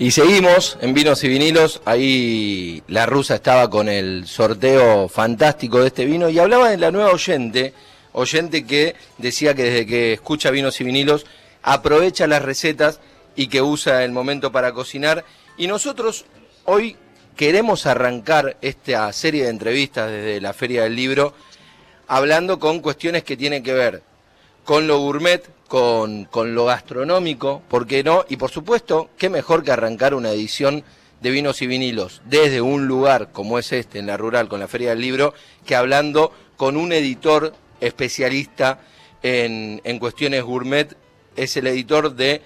Y seguimos en Vinos y Vinilos. Ahí la rusa estaba con el sorteo fantástico de este vino y hablaba de la nueva oyente, oyente que decía que desde que escucha Vinos y Vinilos aprovecha las recetas y que usa el momento para cocinar. Y nosotros hoy queremos arrancar esta serie de entrevistas desde la Feria del Libro hablando con cuestiones que tienen que ver con lo gourmet, con, con lo gastronómico, ¿por qué no? Y por supuesto, qué mejor que arrancar una edición de vinos y vinilos desde un lugar como es este, en la rural, con la Feria del Libro, que hablando con un editor especialista en, en cuestiones gourmet, es el editor de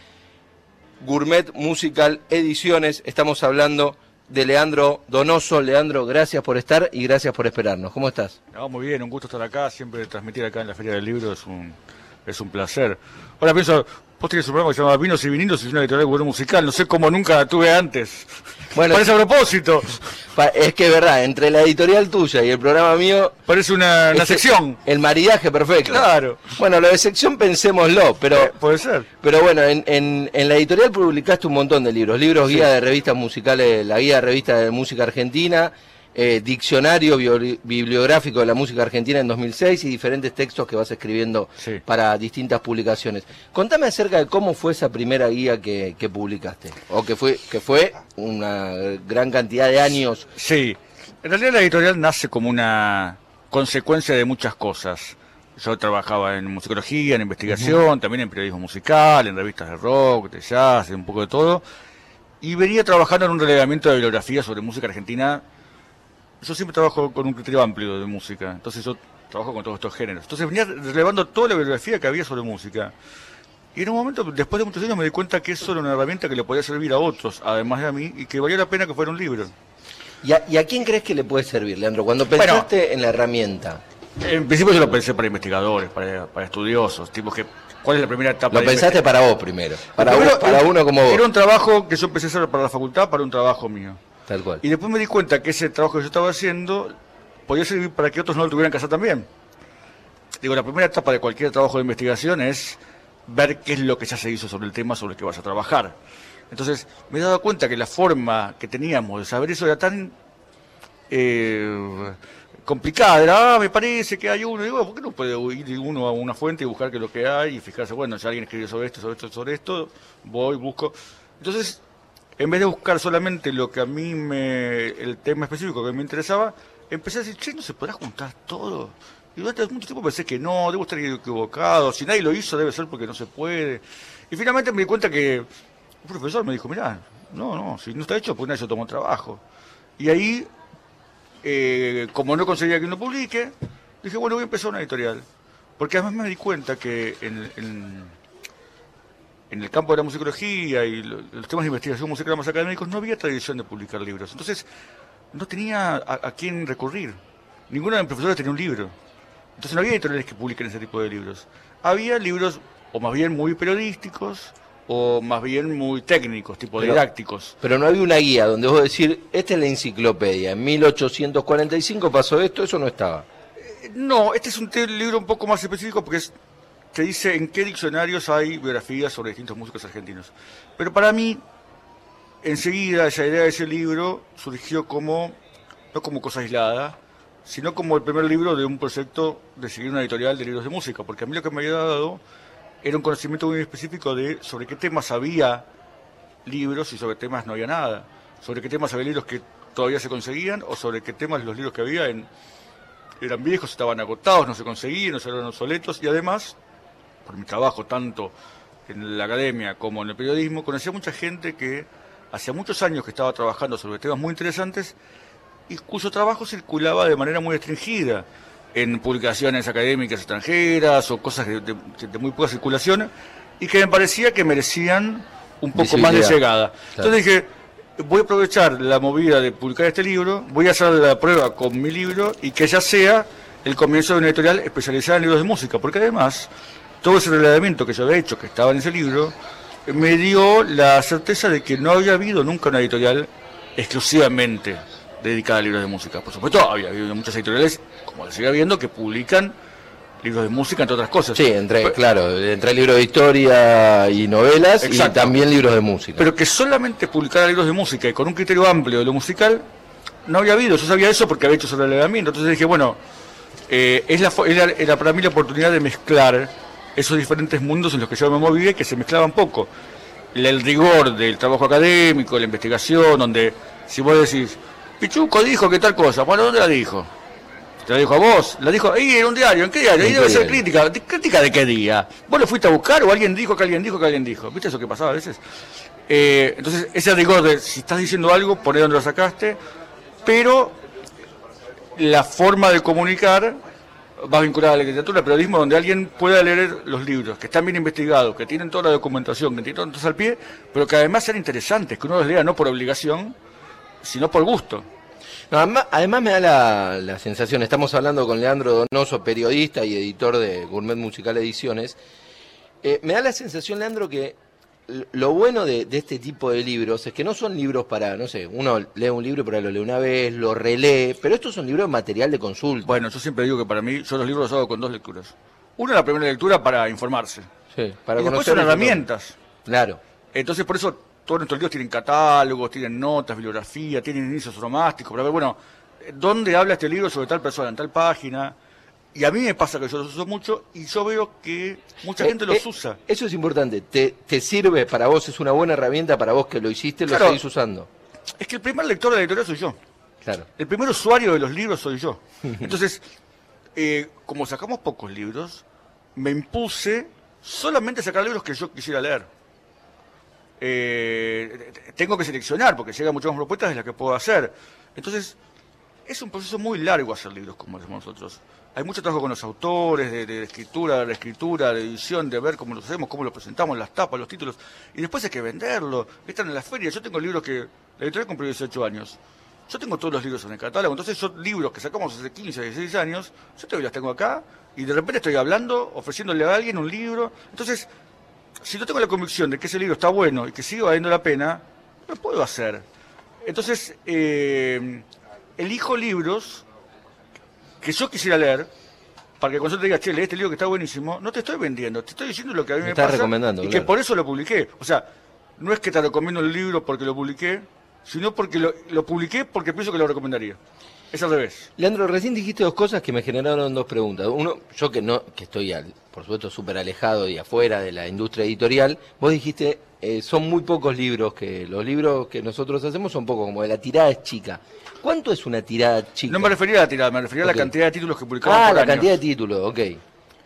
Gourmet Musical Ediciones. Estamos hablando de Leandro Donoso. Leandro, gracias por estar y gracias por esperarnos. ¿Cómo estás? muy bien, un gusto estar acá. Siempre transmitir acá en la Feria del Libro es un, es un placer. Ahora pienso, vos tenés un programa que se llama Vinos y Vinilos y es una editorial de musical. No sé cómo nunca la tuve antes. Bueno, Parece a propósito. Es que es verdad, entre la editorial tuya y el programa mío. Parece una, sección. El maridaje perfecto. Claro. Bueno, lo de sección pensémoslo, pero. Eh, puede ser. Pero bueno, en, en, en, la editorial publicaste un montón de libros. Libros, guía de revistas musicales, la guía de revistas de música argentina eh, diccionario bibliográfico de la música argentina en 2006 y diferentes textos que vas escribiendo para distintas publicaciones. Contame acerca de cómo fue esa primera guía que, publicaste, o que fue, que fue una gran cantidad de años. Sí, en realidad la editorial nace como una consecuencia de muchas cosas. Yo trabajaba en musicología, en investigación, también en periodismo musical, en revistas de rock, de jazz, un poco de todo. Y venía trabajando en un relevamiento de bibliografía sobre música argentina yo siempre trabajo con un criterio amplio de música, entonces yo trabajo con todos estos géneros. Entonces venía relevando toda la bibliografía que había sobre música. Y en un momento, después de muchos años, me di cuenta que eso era una herramienta que le podía servir a otros, además de a mí, y que valía la pena que fuera un libro. ¿Y a, quién crees que le puede servir, Leandro? Cuando pensaste en la herramienta. En principio yo lo pensé para investigadores, para, estudiosos, tipos que... ¿Cuál es la primera etapa? Lo pensaste para vos primero, para, para uno como vos. Era un trabajo que yo empecé a hacer para la facultad, para un trabajo mío. Y después me di cuenta que ese trabajo que yo estaba haciendo podía servir para que otros no lo tuvieran que hacer también. Digo, la primera etapa de cualquier trabajo de investigación es ver qué es lo que ya se hizo sobre el tema sobre el que vas a trabajar. Entonces, me he dado cuenta que la forma que teníamos de saber eso era tan eh, complicada. Era, ah, me parece que hay uno. Digo, ¿por qué no puede ir uno a una fuente y buscar qué es lo que hay y fijarse, bueno, si alguien escribió sobre esto, sobre esto, sobre esto, voy, busco. Entonces, en vez de buscar solamente lo que a mí me, el tema específico que me interesaba, empecé a decir, che, ¿no se podrá juntar todo? Y durante mucho tiempo pensé que no, debo estar equivocado, si nadie lo hizo debe ser porque no se puede. Y finalmente me di cuenta que un profesor me dijo, mirá, no, no, si no está hecho, pues nadie se tomó trabajo. Y ahí, eh, como no conseguía que uno publique, dije, bueno, voy a empezar una editorial. Porque además me di cuenta que en el campo de la musicología y los temas de investigación musical más académicos no había tradición de publicar libros. Entonces, no tenía a, quién recurrir. Ninguno de mis profesores tenía un libro. Entonces no había editoriales que publiquen ese tipo de libros. Había libros, o más bien muy periodísticos, o más bien muy técnicos, tipo didácticos. Pero no había una guía donde vos decir, esta es la enciclopedia, en 1845 pasó esto, eso no estaba. Eh, no, este es un libro un poco más específico porque es que dice en qué diccionarios hay biografías sobre distintos músicos argentinos. Pero para mí, enseguida esa idea de ese libro surgió como, no como cosa aislada, sino como el primer libro de un proyecto de seguir una editorial de libros de música, porque a mí lo que me había dado era un conocimiento muy específico de sobre qué temas había libros y sobre temas no había nada, sobre qué temas había libros que todavía se conseguían o sobre qué temas los libros que había eran viejos, estaban agotados, no se conseguían, no eran obsoletos y además por mi trabajo tanto en la academia como en el periodismo, conocí a mucha gente que hacía muchos años que estaba trabajando sobre temas muy interesantes y cuyo trabajo circulaba de manera muy restringida en publicaciones académicas extranjeras o cosas de, muy poca circulación y que me parecía que merecían un poco más de llegada. Entonces dije, voy a aprovechar la movida de publicar este libro, voy a hacer la prueba con mi libro y que ya sea el comienzo de una editorial especializada en libros de música, porque además todo ese relevamiento que yo había hecho, que estaba en ese libro, me dio la certeza de que no había habido nunca una editorial exclusivamente dedicada a libros de música. Por supuesto, había habido muchas editoriales, como sigue habiendo, que publican libros de música, entre otras cosas. Sí, entre, Pero- claro, entre libros de historia y novelas Exacto. y también libros de música. Pero que solamente publicara libros de música y con un criterio amplio de lo musical, no había habido. Yo sabía eso porque había hecho sobre el relevamiento. Entonces dije, bueno, eh, es la, era para mí la oportunidad de mezclar esos diferentes mundos en los que yo me movía y que se mezclaban poco. El, el rigor del trabajo académico, la investigación, donde si vos decís, Pichuco dijo que tal cosa, bueno, ¿dónde la dijo? ¿Te la dijo a vos? La dijo ahí en un diario, ¿en qué diario? Ahí ¿En debe ser crítica. ¿De- ¿Crítica de qué día? ¿Vos lo fuiste a buscar o alguien dijo que alguien dijo que alguien dijo? ¿Viste eso que pasaba a veces? Eh, entonces, ese rigor de si estás diciendo algo, poné donde lo sacaste, pero la forma de comunicar va vinculada a la literatura, al periodismo, donde alguien pueda leer los libros, que están bien investigados, que tienen toda la documentación, que tienen todo al pie, pero que además sean interesantes, que uno los lea no por obligación, sino por gusto. Además, me da la, la sensación, estamos hablando con Leandro Donoso, periodista y editor de Gourmet Musical Ediciones, eh, me da la sensación, Leandro, que lo bueno de, de este tipo de libros es que no son libros para, no sé, uno lee un libro pero lo lee una vez, lo relee, pero estos son libros de material de consulta. Bueno, yo siempre digo que para mí, yo los libros los hago con dos lecturas. Una, la primera lectura para informarse. Sí, para y después son herramientas. Claro. Entonces, por eso todos nuestros libros tienen catálogos, tienen notas, bibliografía, tienen inicios romásticos, para ver, bueno, ¿dónde habla este libro sobre tal persona, en tal página? Y a mí me pasa que yo los uso mucho y yo veo que mucha Eh, gente los eh, usa. Eso es importante. Te, te sirve para vos, es una buena herramienta para vos que lo hiciste, lo Claro. seguís usando. Es que el primer lector de la editorial soy yo. Claro. El primer usuario de los libros soy yo. Entonces, eh, como sacamos pocos libros, me impuse solamente a sacar libros que yo quisiera leer. Tengo que seleccionar porque llegan muchas más propuestas de las que puedo hacer. Entonces, es un proceso muy largo hacer libros como hacemos nosotros. Hay mucho trabajo con los autores, de, escritura, de la escritura, de edición, de ver cómo lo hacemos, cómo lo presentamos, las tapas, los títulos. Y después hay que venderlo. Están en las ferias. Yo tengo libros que... La editorial cumplió 18 años. Yo tengo todos los libros en el catálogo. Entonces yo libros que sacamos hace 15, 16 años, yo todavía los tengo acá. Y de repente estoy hablando, ofreciéndole a alguien un libro. Entonces, si no tengo la convicción de que ese libro está bueno y que sigue valiendo la pena, lo puedo hacer. Entonces, eh, elijo libros que yo quisiera leer, para que cuando yo te diga, che, lee este libro que está buenísimo, no te estoy vendiendo, te estoy diciendo lo que a mí Me me, estás pasa recomendando, y que por eso lo publiqué. O sea, no es que te recomiendo el libro porque lo publiqué, sino porque lo, lo publiqué porque pienso que lo recomendaría. Es al revés. Leandro, recién dijiste dos cosas que me generaron dos preguntas. Uno, yo que no, que estoy al- por supuesto súper alejado y afuera de la industria editorial, vos dijiste, eh, son muy pocos libros que, los libros que nosotros hacemos son pocos, como de la tirada es chica. ¿Cuánto es una tirada chica? No me refería a la tirada, me refería a la cantidad de títulos que publicamos Ah, por la cantidad de títulos, ok.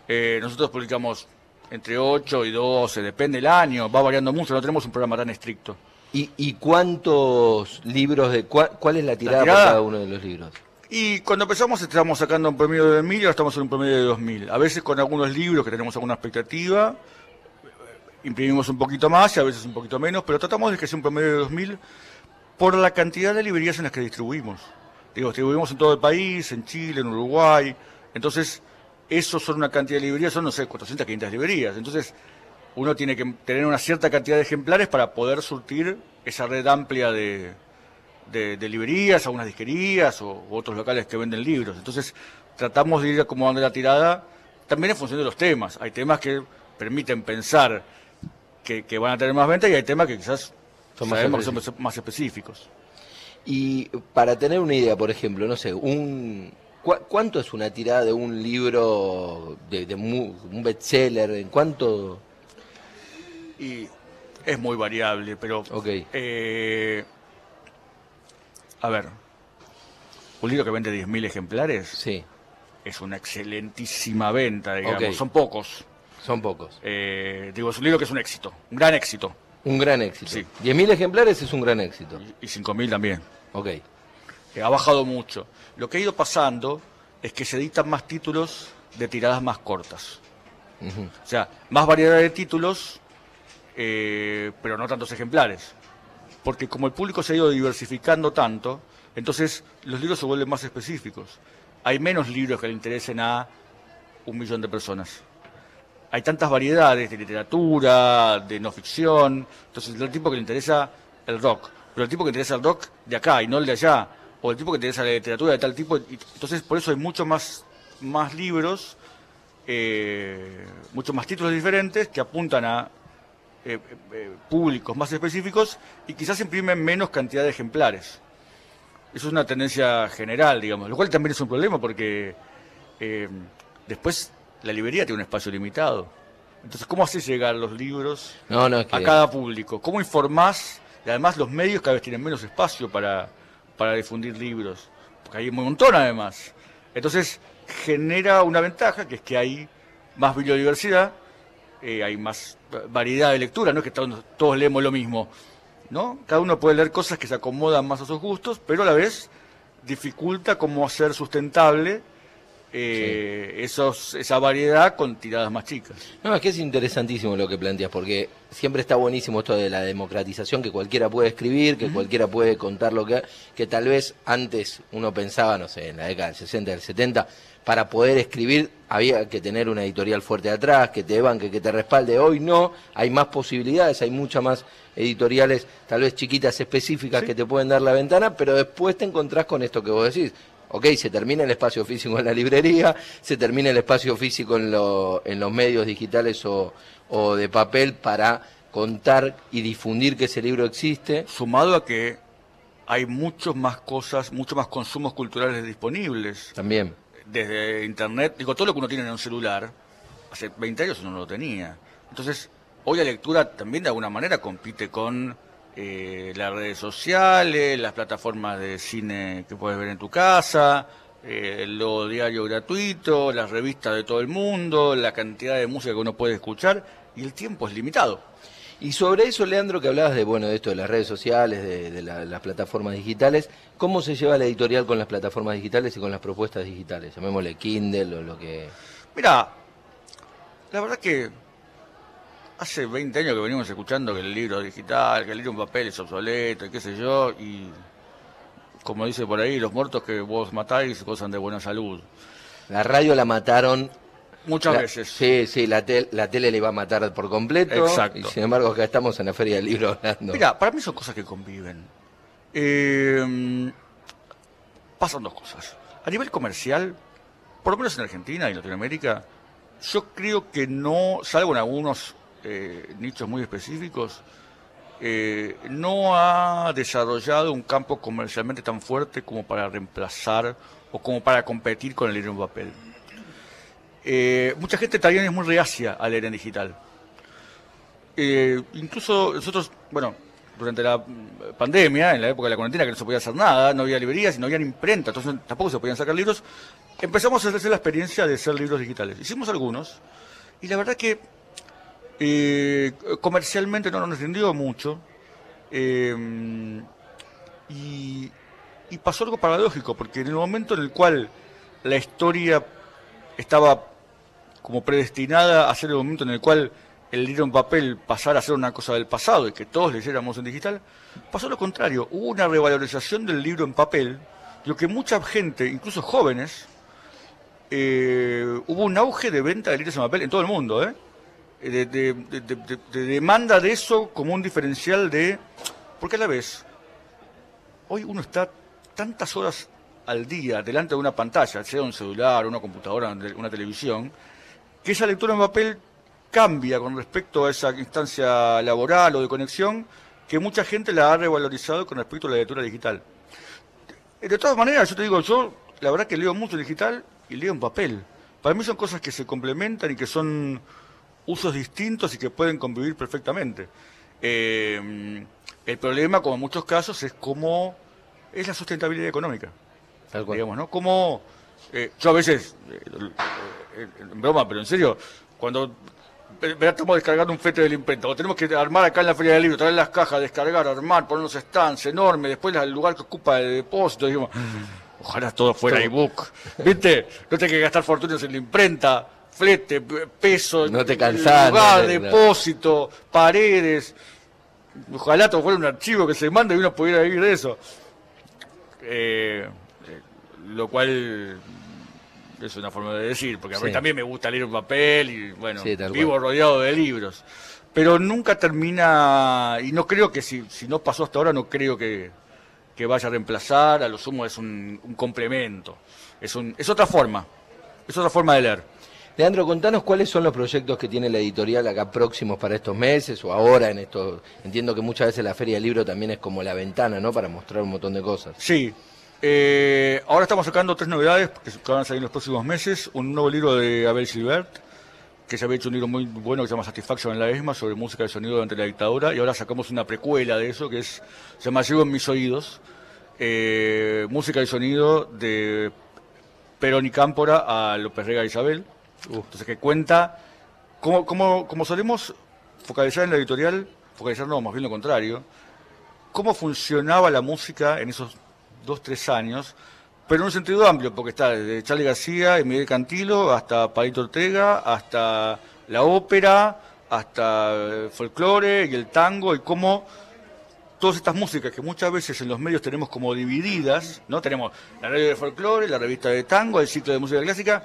Eh, nosotros publicamos entre 8 y 12, depende del año, va variando mucho, no tenemos un programa tan estricto. ¿Y, y cuántos libros de cua- cuál es la tirada, tirada? por cada uno de los libros? Y cuando empezamos estábamos sacando un promedio de 1.000 y ahora estamos en un promedio de 2.000. A veces con algunos libros que tenemos alguna expectativa, imprimimos un poquito más y a veces un poquito menos, pero tratamos de que sea un promedio de 2.000 por la cantidad de librerías en las que distribuimos. Digo, distribuimos en todo el país, en Chile, en Uruguay. Entonces, esos son una cantidad de librerías, son, no sé, 400, 500 librerías. Entonces, uno tiene que tener una cierta cantidad de ejemplares para poder surtir esa red amplia de, de, de librerías, algunas disquerías o u otros locales que venden libros. Entonces, tratamos de ir acomodando la tirada también en función de los temas. Hay temas que permiten pensar que, que van a tener más venta y hay temas que quizás Son más sabemos que son más específicos. Y para tener una idea, por ejemplo, no sé, un ¿cu- ¿cuánto es una tirada de un libro de, de un bestseller? ¿En cuánto? Y es muy variable, pero... Ok. eh, a ver, un libro que vende 10.000 ejemplares Sí, es una excelentísima venta, digamos. Ok. Son pocos. son pocos. Eh, digo, es un libro que es un éxito, un gran éxito. Un gran éxito. Sí. 10.000 ejemplares es un gran éxito. Y 5.000 también. Ok. Eh, ha bajado mucho. Lo que ha ido pasando es que se editan más títulos de tiradas más cortas. O sea, más variedad de títulos, eh, pero no tantos ejemplares. Porque como el público se ha ido diversificando tanto, entonces los libros se vuelven más específicos. Hay menos libros que le interesen a un millón de personas. Hay tantas variedades de literatura, de no ficción. Entonces, el tipo que le interesa el rock, pero el tipo que le interesa el rock de acá y no el de allá, o el tipo que le interesa la literatura de tal tipo. Entonces, por eso hay mucho más, más libros eh, muchos más títulos diferentes que apuntan a eh, eh, públicos más específicos y quizás imprimen menos cantidad de ejemplares. Eso es una tendencia general, digamos, lo cual también es un problema porque después la librería tiene un espacio limitado. Entonces, ¿cómo haces llegar los libros a cada público? ¿Cómo informás? Y además los medios cada vez tienen menos espacio para, para difundir libros, porque hay un montón además. Entonces, genera una ventaja, que es que hay más biodiversidad, eh, hay más variedad de lectura, no es que todos, todos, leemos lo mismo, ¿no? Cada uno puede leer cosas que se acomodan más a sus gustos, pero a la vez dificulta cómo hacer sustentable eh, esos, esa variedad con tiradas más chicas. No, es que es interesantísimo lo que planteas, porque siempre está buenísimo esto de la democratización, que cualquiera puede escribir, que cualquiera puede contar lo que... que tal vez antes uno pensaba, no sé, en la década del 60, del 70, para poder escribir había que tener una editorial fuerte atrás, que te banque, que te respalde. Hoy no, hay más posibilidades, hay muchas más editoriales, tal vez chiquitas específicas que te pueden dar la ventana, pero después te encontrás con esto que vos decís ok, se termina el espacio físico en la librería, se termina el espacio físico en, los medios digitales o, de papel para contar y difundir que ese libro existe. Sumado a que hay muchas más cosas, muchos más consumos culturales disponibles. También. Desde internet, digo, todo lo que uno tiene en un celular, hace 20 años uno no lo tenía. Entonces, hoy la lectura también de alguna manera compite con eh, las redes sociales, las plataformas de cine que puedes ver en tu casa, eh, lo diario gratuito, las revistas de todo el mundo, la cantidad de música que uno puede escuchar y el tiempo es limitado. Y sobre eso, Leandro, que hablabas de bueno de esto de las redes sociales, de, las plataformas digitales, ¿cómo se lleva la editorial con las plataformas digitales y con las propuestas digitales? Llamémosle Kindle o lo que. Mira, la verdad que hace 20 años que venimos escuchando que el libro digital, que el libro en papel es obsoleto y qué sé yo, y como dice por ahí, los muertos que vos matáis gozan de buena salud. La radio la mataron Muchas veces. Sí, sí, la, la tele le iba a matar por completo. Exacto. Y sin embargo, acá estamos en la Feria del Libro hablando. Mira, para mí son cosas que conviven. Eh, pasan dos cosas. A nivel comercial, por lo menos en Argentina y Latinoamérica, yo creo que no, salvo en algunos eh, nichos muy específicos, eh, no ha desarrollado un campo comercialmente tan fuerte como para reemplazar o como para competir con el libro en papel. Eh, mucha gente también es muy reacia a leer en digital. incluso nosotros, bueno, durante la pandemia, en la época de la cuarentena, que no se podía hacer nada, no había librerías y no había imprenta, entonces tampoco se podían sacar libros, empezamos a hacer la experiencia de hacer libros digitales. Hicimos algunos, y la verdad que eh, comercialmente no nos entendió mucho. Eh, y, pasó algo paradójico, porque en el momento en el cual la historia estaba como predestinada a ser el momento en el cual el libro en papel pasara a ser una cosa del pasado y que todos leyéramos en digital, pasó lo contrario. Hubo una revalorización del libro en papel, lo que mucha gente, incluso jóvenes, eh, hubo un auge de venta de libros en papel en todo el mundo, ¿eh? de, de, demanda de eso como un diferencial de... Porque a la vez, hoy uno está tantas horas al día delante de una pantalla, sea un celular, una computadora, una televisión, que esa lectura en papel cambia con respecto a esa instancia laboral o de conexión, que mucha gente la ha revalorizado con respecto a la lectura digital. De todas maneras, yo te digo, yo la verdad que leo mucho digital y leo en papel. Para mí son cosas que se complementan y que son usos distintos y que pueden convivir perfectamente. Eh, el problema, como en muchos casos, es cómo es la sustentabilidad económica. Digamos, ¿no? Como eh, yo a veces, eh, en broma, pero en serio, cuando estamos descargando un fete del imprenta, o tenemos que armar acá en la feria del libro, traer las cajas, descargar, armar, poner unos stands enormes, después el lugar que ocupa el depósito, digamos, ojalá todo fuera ebook, ¿viste? No tengo que gastar fortunas en la imprenta, flete, peso, no te cansás, lugar, depósito, paredes. Ojalá todo fuera un archivo que se mande y uno pudiera vivir de eso. Eh, eh, lo cual es una forma de decir, porque a mí también me gusta leer un papel y bueno, vivo rodeado de libros. Pero nunca termina, y no creo que si, si no pasó hasta ahora, no creo que, que vaya a reemplazar, a lo sumo es un, un complemento, es, un, es otra forma, es otra forma de leer. Leandro, contanos cuáles son los proyectos que tiene la editorial acá próximos para estos meses o ahora en esto. Entiendo que muchas veces la Feria del Libro también es como la ventana, ¿no? Para mostrar un montón de cosas. Sí. Eh, ahora estamos sacando tres novedades que van a salir en los próximos meses. Un nuevo libro de Abel Silbert, que se había hecho un libro muy bueno que se llama Satisfaction en la ESMA sobre música de sonido durante la dictadura. Y ahora sacamos una precuela de eso que es, se llama Llevo en mis oídos. Eh, música de sonido de Perón y Cámpora a López Rega Isabel. Entonces, que cuenta, como, como, como solemos focalizar en la editorial, focalizar no, más bien lo contrario, cómo funcionaba la música en esos dos, tres años, pero en un sentido amplio, porque está desde Charlie García y Miguel Cantilo hasta Palito Ortega, hasta la ópera, hasta el folclore y el tango, y cómo todas estas músicas que muchas veces en los medios tenemos como divididas, ¿no? Tenemos la radio de folclore, la revista de tango, el ciclo de música clásica,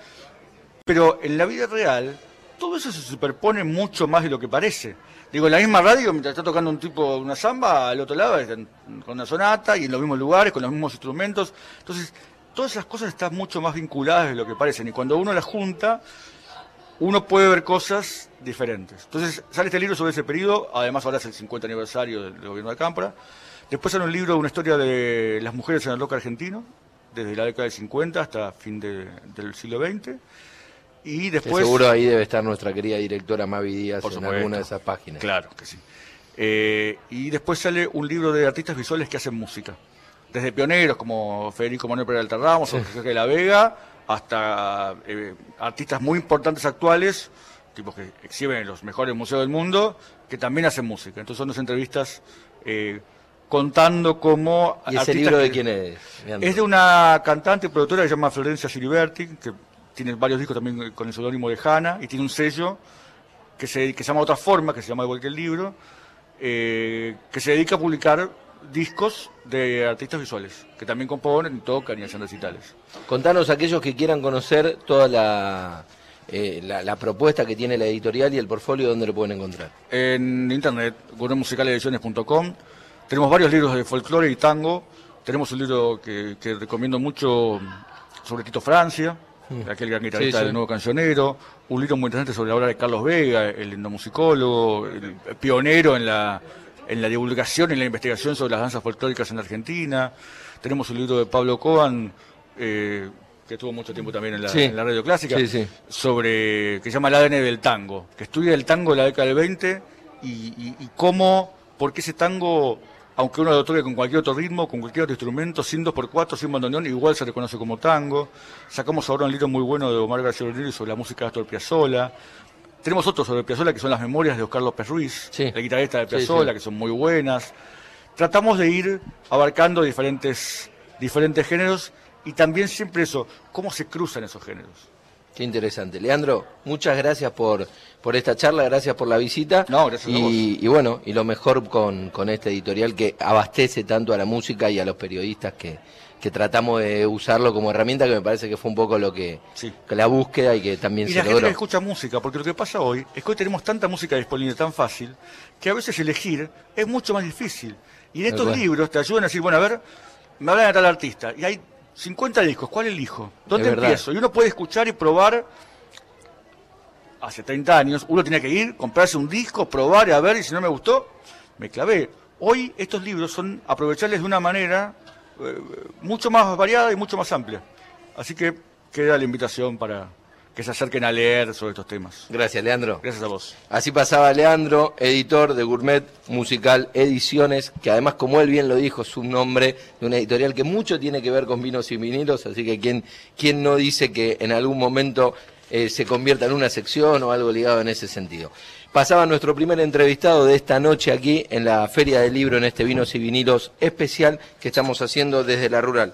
pero en la vida real todo eso se superpone mucho más de lo que parece. Digo, en la misma radio, mientras está tocando un tipo una samba, al otro lado con una sonata y en los mismos lugares, con los mismos instrumentos. Entonces, todas esas cosas están mucho más vinculadas de lo que parecen. Y cuando uno las junta, uno puede ver cosas diferentes. Entonces sale este libro sobre ese periodo, además ahora es el 50 aniversario del, gobierno de Cámpora. Después sale un libro, una historia de las mujeres en el rock argentino, desde la década del 50 hasta fin del siglo XX. Y después... seguro ahí debe estar nuestra querida directora Mavi Díaz en alguna de esas páginas. Claro que sí. Eh, y después sale un libro de artistas visuales que hacen música. Desde pioneros como Federico Manuel Peralta Ramos o José de la Vega, hasta eh, artistas muy importantes actuales, tipos que exhiben en los mejores museos del mundo, que también hacen música. Entonces son dos entrevistas eh, contando cómo... ¿Y ese libro de quién es? Es de una cantante y productora que se llama Florencia Siliberti, que tiene varios discos también con el seudónimo de Hanna, y tiene un sello que se, que se llama Otra Forma, que se llama igual que el libro, eh, que se dedica a publicar discos de artistas visuales, que también componen, tocan y hacen recitales. Contanos aquellos que quieran conocer toda la, eh, la, propuesta que tiene la editorial y el portfolio, ¿dónde lo pueden encontrar? En internet, gourmetmusicalediciones.com. Tenemos varios libros de folclore y tango. Tenemos un libro que, recomiendo mucho sobre Tito Francia, mm. aquel gran guitarrista del nuevo cancionero. Un libro muy interesante sobre la obra de Carlos Vega, el endomusicólogo, el pionero en la en la divulgación y en la investigación sobre las danzas folclóricas en Argentina. Tenemos un libro de Pablo Coan, eh, que estuvo mucho tiempo también en la, radio clásica, sobre que se llama El ADN del tango, que estudia el tango de la década del 20 y, cómo, por qué ese tango, aunque uno lo toque con cualquier otro ritmo, con cualquier otro instrumento, sin dos por cuatro, sin bandoneón, igual se reconoce como tango. Sacamos ahora un libro muy bueno de Omar García sobre la música de Astor Piazzolla. Tenemos otros sobre Piazzolla que son las memorias de Oscar López Ruiz, la guitarrista de Piazzolla, que son muy buenas. Tratamos de ir abarcando diferentes, diferentes géneros y también siempre eso, cómo se cruzan esos géneros. Qué interesante. Leandro, muchas gracias por, por esta charla, gracias por la visita. No, gracias y, a vos. y bueno, y lo mejor con, con este editorial que abastece tanto a la música y a los periodistas que, que tratamos de usarlo como herramienta, que me parece que fue un poco lo que, la búsqueda y que también y se la gente que escucha música, porque lo que pasa hoy es que hoy tenemos tanta música disponible tan fácil que a veces elegir es mucho más difícil. Y en estos libros te ayudan a decir, bueno, a ver, me hablan de tal artista y hay 50 discos, ¿cuál elijo? ¿Dónde empiezo? Y uno puede escuchar y probar. Hace 30 años uno tenía que ir, comprarse un disco, probar y a ver, y si no me gustó, me clavé. Hoy estos libros son aprovecharles de una manera eh, mucho más variada y mucho más amplia. Así que queda la invitación para que se acerquen a leer sobre estos temas. Gracias, Leandro. Gracias a vos. Así pasaba Leandro, editor de Gourmet Musical Ediciones, que además, como él bien lo dijo, es un nombre de una editorial que mucho tiene que ver con vinos y vinilos, así que quien, quien no dice que en algún momento eh, se convierta en una sección o algo ligado en ese sentido. Pasaba nuestro primer entrevistado de esta noche aquí en la Feria del Libro, en este Vinos y Vinilos especial que estamos haciendo desde la Rural.